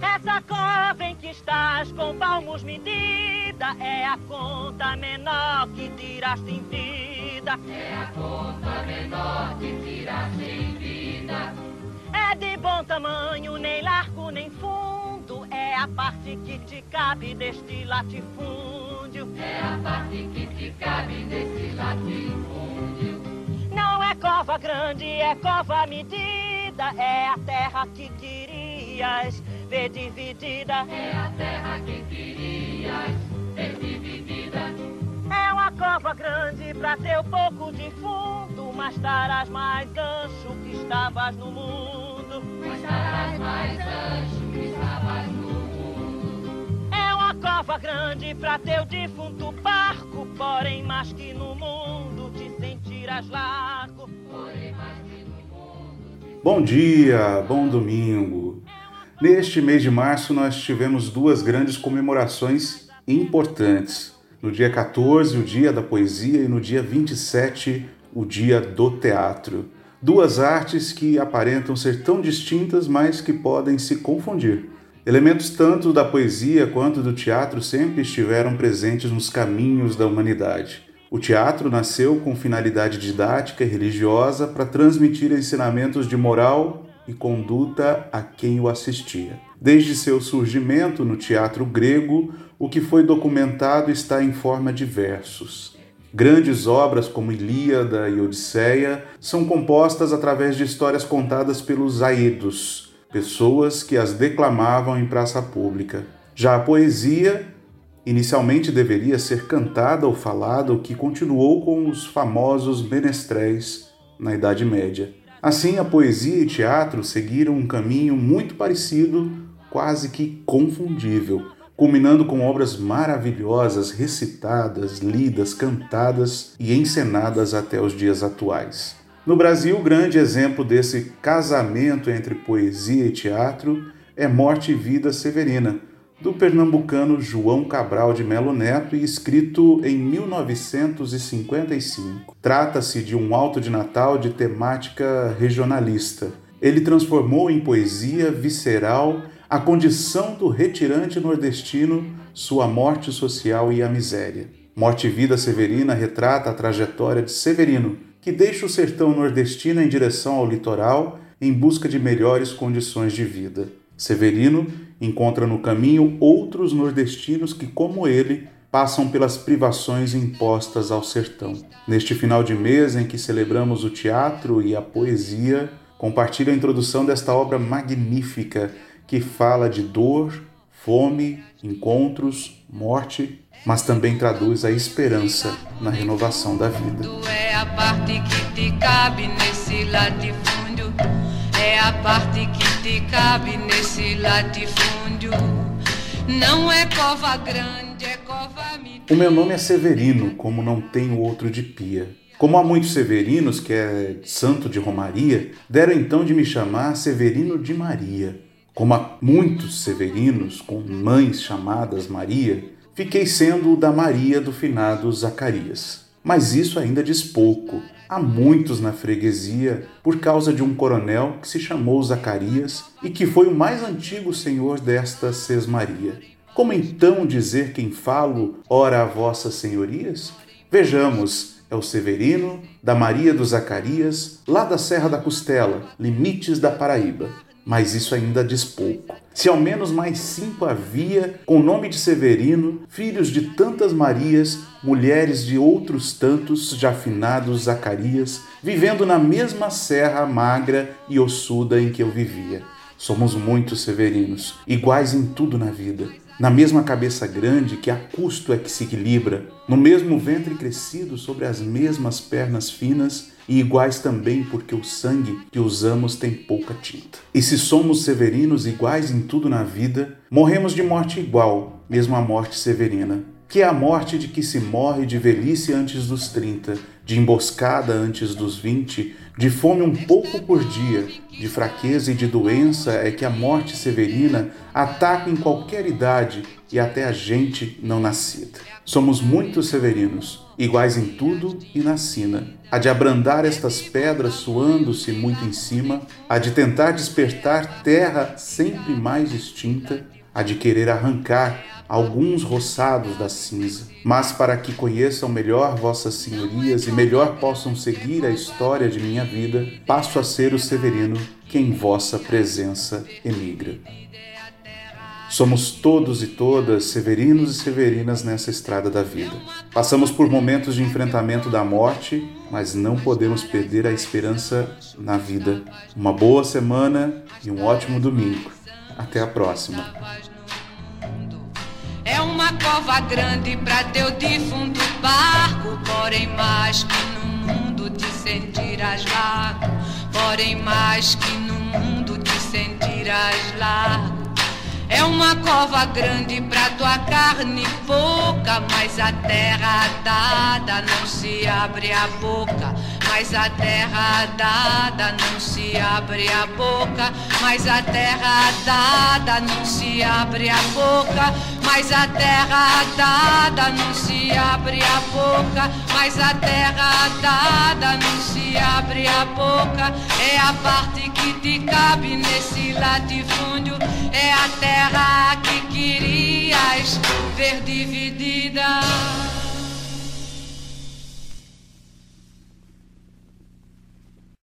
Essa cova em que estás com palmos medida é a conta menor que tiraste em vida. É a conta menor que tiraste em vida. É de bom tamanho, nem largo nem fundo. É a parte que te cabe deste latifúndio. É a parte que te cabe desse latifúndio. Não é cova grande, é cova medida. É a terra que querias ver dividida. É a terra que querias ver dividida. É uma cova grande pra teu pouco de fundo, mas estarás mais ancho que estavas no mundo. Mas estarás mais ancho que estavas no mundo. É uma cova grande pra teu defunto barco, porém mais que no mundo te sentirás largo. Porém mais que no mundo. Bom dia, bom domingo. Neste mês de março, nós tivemos duas grandes comemorações importantes. No dia 14, o Dia da Poesia, e no dia 27, o Dia do Teatro. Duas artes que aparentam ser tão distintas, mas que podem se confundir. Elementos tanto da poesia quanto do teatro sempre estiveram presentes nos caminhos da humanidade. O teatro nasceu com finalidade didática e religiosa para transmitir ensinamentos de moral e conduta a quem o assistia. Desde seu surgimento no teatro grego, o que foi documentado está em forma de versos. Grandes obras como Ilíada e Odisseia são compostas através de histórias contadas pelos aedos, pessoas que as declamavam em praça pública. Já a poesia inicialmente deveria ser cantada ou falada, o que continuou com os famosos menestréis na Idade Média. Assim, a poesia e teatro seguiram um caminho muito parecido, quase que confundível, culminando com obras maravilhosas recitadas, lidas, cantadas e encenadas até os dias atuais. No Brasil, o grande exemplo desse casamento entre poesia e teatro é Morte e Vida Severina, do pernambucano João Cabral de Melo Neto e escrito em 1955. Trata-se de um alto de Natal de temática regionalista. Ele transformou em poesia visceral a condição do retirante nordestino, sua morte social e a miséria. Morte e Vida Severina retrata a trajetória de Severino, que deixa o sertão nordestino em direção ao litoral em busca de melhores condições de vida. Severino encontra no caminho outros nordestinos que, como ele, passam pelas privações impostas ao sertão. Neste final de mês em que celebramos o teatro e a poesia, compartilho a introdução desta obra magnífica que fala de dor, fome, encontros, morte, mas também traduz a esperança na renovação da vida. É a parte que te cabe nesse latifúndio. É a parte que te cabe nesse latifúndio. Não é cova grande, é cova O meu nome é Severino, como não tenho outro de pia. Como há muitos Severinos, que é santo de Romaria, deram então de me chamar Severino de Maria. Como há muitos Severinos com mães chamadas Maria, fiquei sendo o da Maria do finado Zacarias. Mas isso ainda diz pouco. Há muitos na freguesia por causa de um coronel que se chamou Zacarias e que foi o mais antigo senhor desta Sesmaria. Como então dizer quem falo, ora a vossas senhorias? Vejamos, é o Severino, da Maria do Zacarias, lá da Serra da Costela, limites da Paraíba mas isso ainda diz pouco. Se ao menos mais cinco havia, com o nome de Severino, filhos de tantas Marias, mulheres de outros tantos já finados Zacarias, vivendo na mesma serra magra e ossuda em que eu vivia. Somos muitos severinos, iguais em tudo na vida, na mesma cabeça grande que a custo é que se equilibra, no mesmo ventre crescido sobre as mesmas pernas finas e iguais também porque o sangue que usamos tem pouca tinta. E se somos severinos iguais em tudo na vida, morremos de morte igual, mesmo a morte severina, que é a morte de que se morre de velhice antes dos 30, de emboscada antes dos 20, de fome um pouco por dia, de fraqueza e de doença é que a morte severina ataca em qualquer idade e até a gente não nascida. Somos muitos severinos, iguais em tudo e na sina. Há de abrandar estas pedras suando-se muito em cima, há de tentar despertar terra sempre mais extinta, há de querer arrancar alguns roçados da cinza. Mas para que conheçam melhor vossas senhorias e melhor possam seguir a história de minha vida, passo a ser o Severino que em vossa presença emigra. Somos todos e todas severinos e severinas nessa estrada da vida. Passamos por momentos de enfrentamento da morte, mas não podemos perder a esperança na vida. Uma boa semana e um ótimo domingo. Até a próxima. É uma cova grande para teu defunto barco, porém mais que no mundo te sentirás largo, porém mais que no mundo te sentirás largo. É uma cova grande pra tua carne pouca, mas a terra dada não se abre a boca. Mas a terra dada não se abre a boca. Mas a terra dada não se abre a boca. Mas a terra dada não se abre a boca. Mas a terra dada não se abre a boca. É a parte que te cabe nesse latifúndio. É a terra que querias ver dividir.